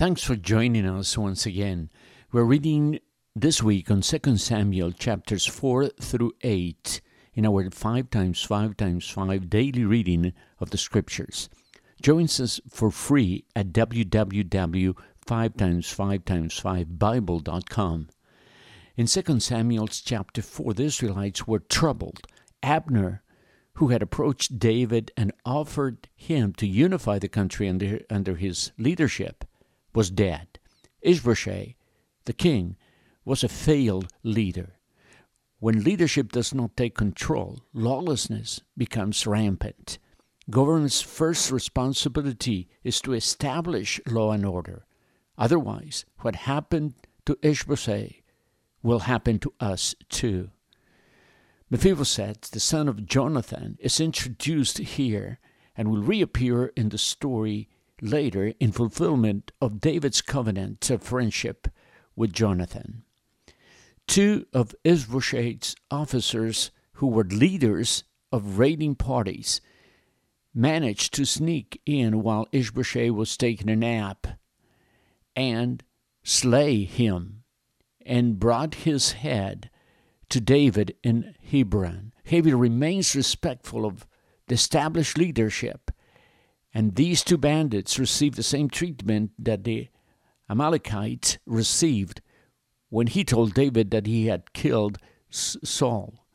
Thanks for joining us once again. We're reading this week on 2 Samuel chapters 4 through 8 in our 5 times 5 times 5 daily reading of the scriptures. Join us for free at www.5 times 5 times 5 bible.com. In 2 Samuel chapter 4 the Israelites were troubled. Abner who had approached David and offered him to unify the country under, under his leadership was dead. Ishbosheth, the king, was a failed leader. When leadership does not take control, lawlessness becomes rampant. Government's first responsibility is to establish law and order. Otherwise, what happened to Ishbosheth will happen to us too. Mephibosheth, the son of Jonathan, is introduced here and will reappear in the story later in fulfillment of David's covenant of friendship with Jonathan. Two of Ishbosheth's officers, who were leaders of raiding parties, managed to sneak in while Ishbosheth was taking a nap and slay him and brought his head to David in Hebron. David remains respectful of the established leadership and these two bandits received the same treatment that the Amalekites received when he told David that he had killed Saul.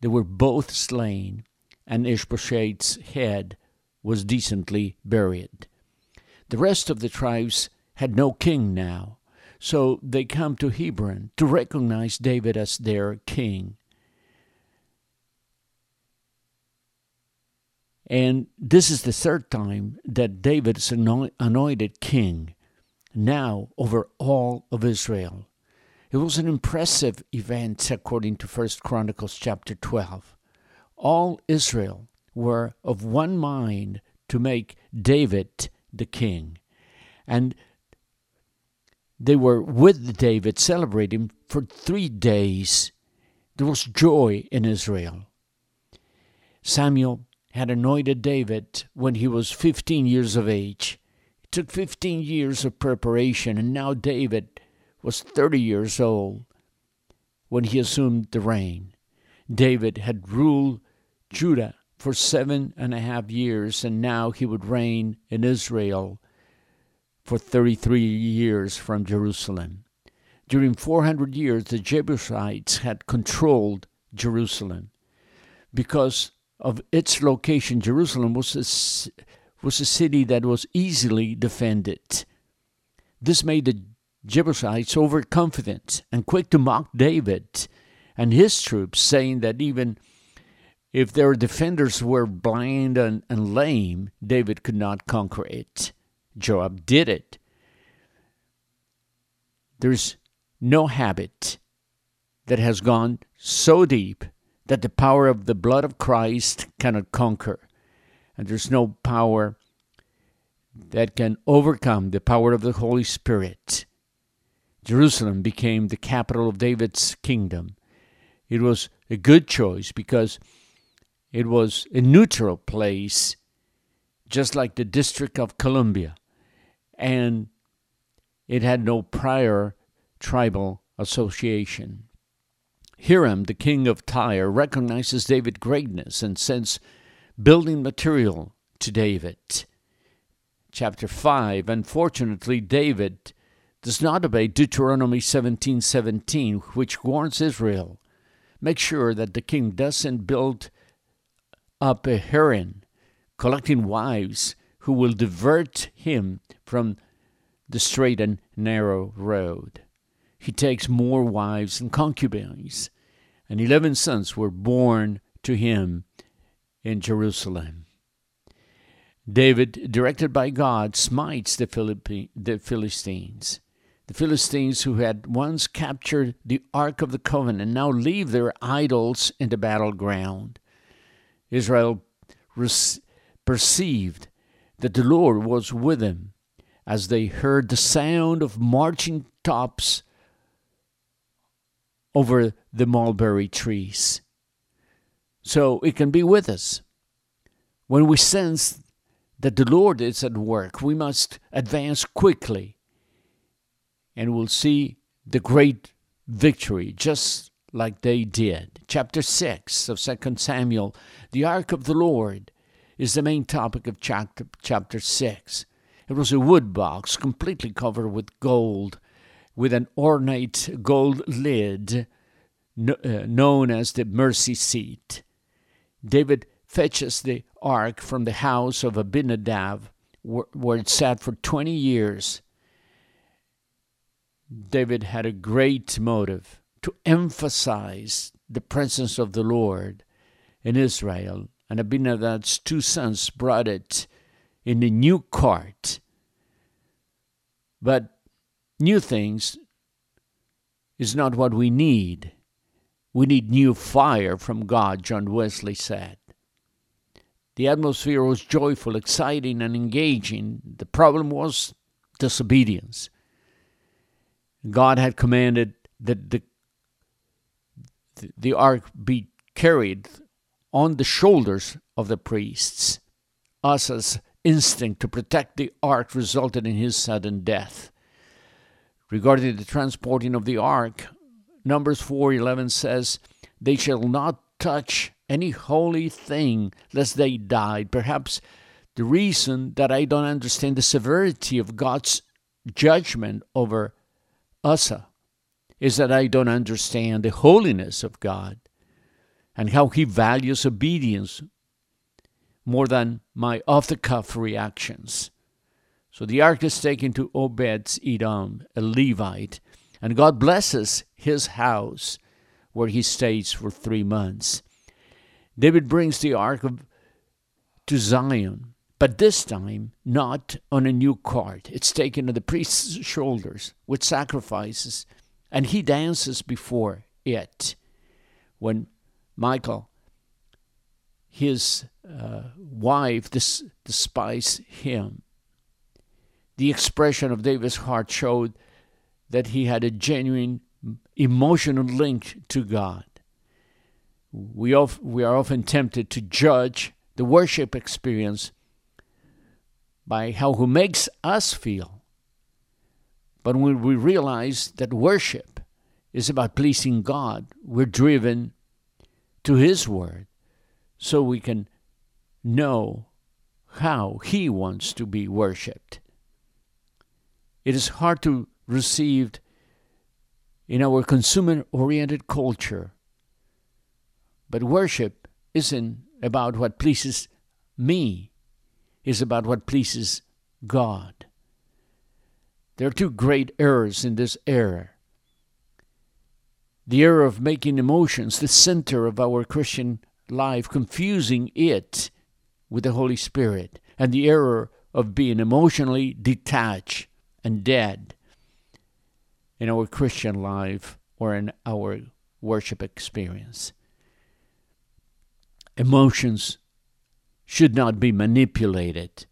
They were both slain, and Ishbosheth's head was decently buried. The rest of the tribes had no king now, so they come to Hebron to recognize David as their king. And this is the third time that David is anointed king, now over all of Israel. It was an impressive event according to 1 Chronicles chapter 12. All Israel were of one mind to make David the king. And they were with David celebrating for three days. There was joy in Israel. Samuel had anointed David when he was 15 years of age. It took 15 years of preparation, and now David was 30 years old when he assumed the reign. David had ruled Judah for seven and a half years, and now he would reign in Israel for 33 years from Jerusalem. During 400 years, the Jebusites had controlled Jerusalem because of its location, Jerusalem was a, was a city that was easily defended. This made the Jebusites overconfident and quick to mock David and his troops, saying that even if their defenders were blind and, and lame, David could not conquer it. Joab did it. There's no habit that has gone so deep that the power of the blood of Christ cannot conquer. And there's no power that can overcome the power of the Holy Spirit. Jerusalem became the capital of David's kingdom. It was a good choice because it was a neutral place, just like the District of Columbia, and it had no prior tribal association. Hiram, the king of Tyre, recognizes David's greatness and sends building material to David. Chapter 5 Unfortunately, David does not obey Deuteronomy 17:17, 17, which warns Israel make sure that the king doesn't build up a harem, collecting wives who will divert him from the straight and narrow road. He takes more wives and concubines, and eleven sons were born to him in Jerusalem. David, directed by God, smites the, Philippi- the Philistines. The Philistines, who had once captured the Ark of the Covenant, now leave their idols in the battleground. Israel perceived that the Lord was with them as they heard the sound of marching tops over the mulberry trees. So it can be with us. When we sense that the Lord is at work, we must advance quickly and we'll see the great victory just like they did. Chapter 6 of 2 Samuel, the ark of the Lord is the main topic of chapter, chapter 6. It was a wood box completely covered with gold, with an ornate gold lid uh, known as the mercy seat. David fetches the ark from the house of Abinadab, where it sat for 20 years. David had a great motive to emphasize the presence of the Lord in Israel, and Abinadab's two sons brought it in a new cart. But new things is not what we need. We need new fire from God, John Wesley said. The atmosphere was joyful, exciting, and engaging. The problem was disobedience. God had commanded that the the ark be carried on the shoulders of the priests. Uzzah's instinct to protect the ark resulted in his sudden death. Regarding the transporting of the ark, Numbers 4:11 says, "They shall not touch any holy thing lest they die." Perhaps the reason that I don't understand the severity of God's judgment over Uzzah uh, is that I don't understand the holiness of God and how He values obedience more than my off the cuff reactions. So the ark is taken to Obed Edom, a Levite, and God blesses his house where he stays for three months. David brings the ark of, to Zion, but this time not on a new cart. It's taken on the priest's shoulders with sacrifices and he dances before it. When Michal, his uh, wife, despised him, the expression of David's heart showed that he had a genuine emotional link to God. We, of, we are often tempted to judge the worship experience by how who makes us feel but when we realize that worship is about pleasing God, we're driven to His Word so we can know how He wants to be worshiped. It is hard to receive in our consumer oriented culture, but worship isn't about what pleases me, it's about what pleases God. There are two great errors in this era the error of making emotions the center of our Christian life, confusing it with the Holy Spirit, and the error of being emotionally detached and dead in our Christian life or in our worship experience. Emotions should not be manipulated,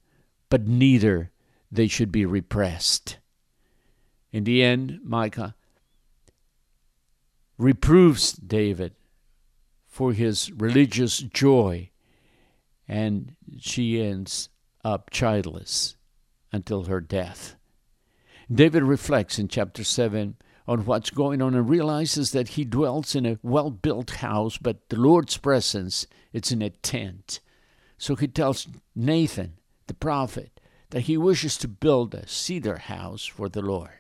but neither they should be repressed. In the end, Michal reproves David for his religious joy, and she ends up childless until her death. David reflects in chapter 7 on what's going on and realizes that he dwells in a well built house, but the Lord's presence it's in a tent. So he tells Nathan, the prophet, that he wishes to build a cedar house for the Lord.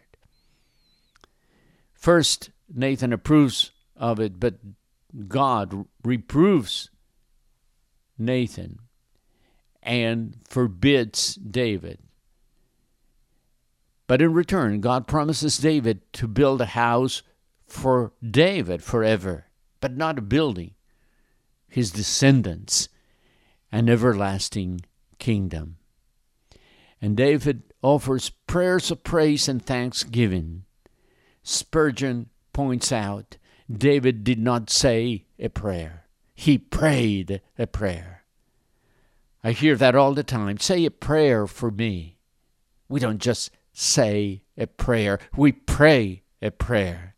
First, Nathan approves of it, but God reproves Nathan and forbids David. But in return, God promises David to build a house for David forever, but not a building, his descendants, an everlasting kingdom. And David offers prayers of praise and thanksgiving Spurgeon points out David did not say a prayer, he prayed a prayer. I hear that all the time. Say a prayer for me. We don't just say a prayer, we pray a prayer.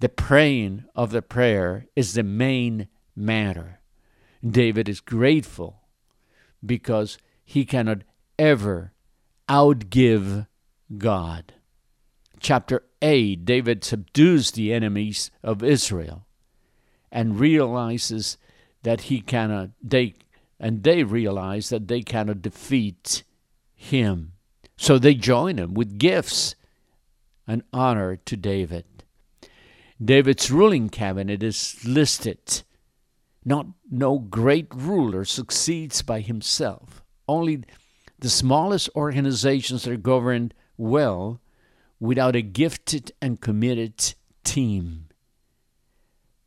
The praying of the prayer is the main matter. David is grateful because he cannot ever outgive God. chapter 8, David subdues the enemies of Israel and realizes that he cannot they and they realize that they cannot defeat him. So they join him with gifts and honor to David. David's ruling cabinet is listed. Not no great ruler succeeds by himself. Only the smallest organizations are governed well without a gifted and committed team.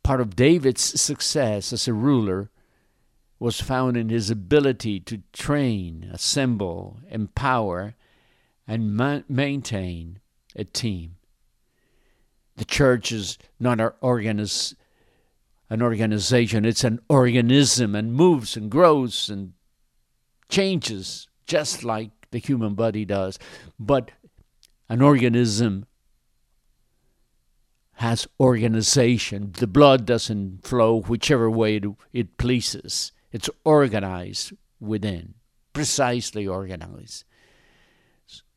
Part of David's success as a ruler was found in his ability to train, assemble, empower, and ma- maintain a team. The church is not an, organiz- an organization, it's an organism and moves and grows and changes just like the human body does. But an organism has organization. The blood doesn't flow whichever way it pleases. It's organized within, precisely organized,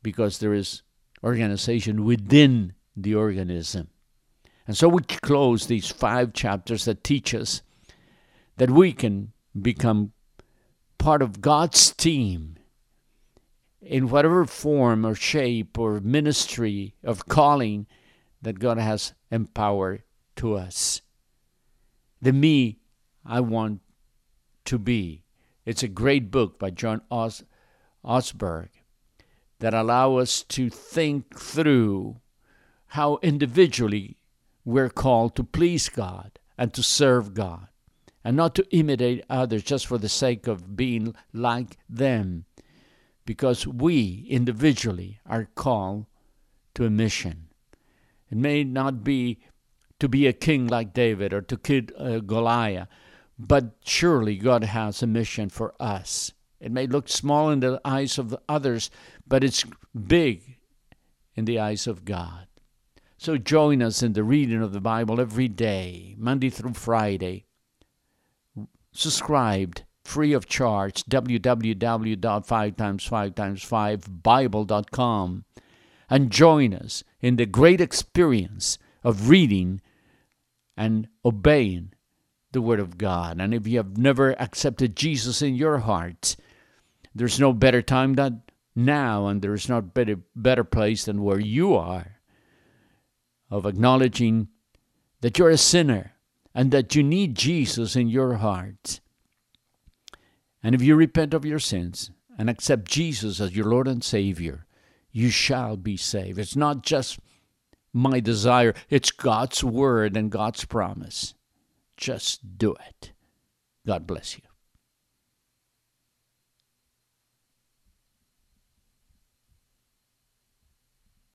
because there is organization within the organism. And so we close these five chapters that teach us that we can become part of God's team in whatever form or shape or ministry of calling that God has empowered to us. The me I want to be. It's a great book by John Os- Ortberg that allow us to think through how individually we're called to please God and to serve God and not to imitate others just for the sake of being like them because we individually are called to a mission. It may not be to be a king like David or to kill uh, Goliath, but surely God has a mission for us. It may look small in the eyes of others, but it's big in the eyes of God. So join us in the reading of the Bible every day, Monday through Friday. Subscribed free of charge www.5x5x5bible.com and join us in the great experience of reading and obeying the Word of God. And if you have never accepted Jesus in your heart, there's no better time than now, and there's not better better place than where you are of acknowledging that you're a sinner and that you need Jesus in your heart and if you repent of your sins and accept Jesus as your Lord and Savior, you shall be saved. It's not just my desire, it's God's word and God's promise. Just do it. God bless you.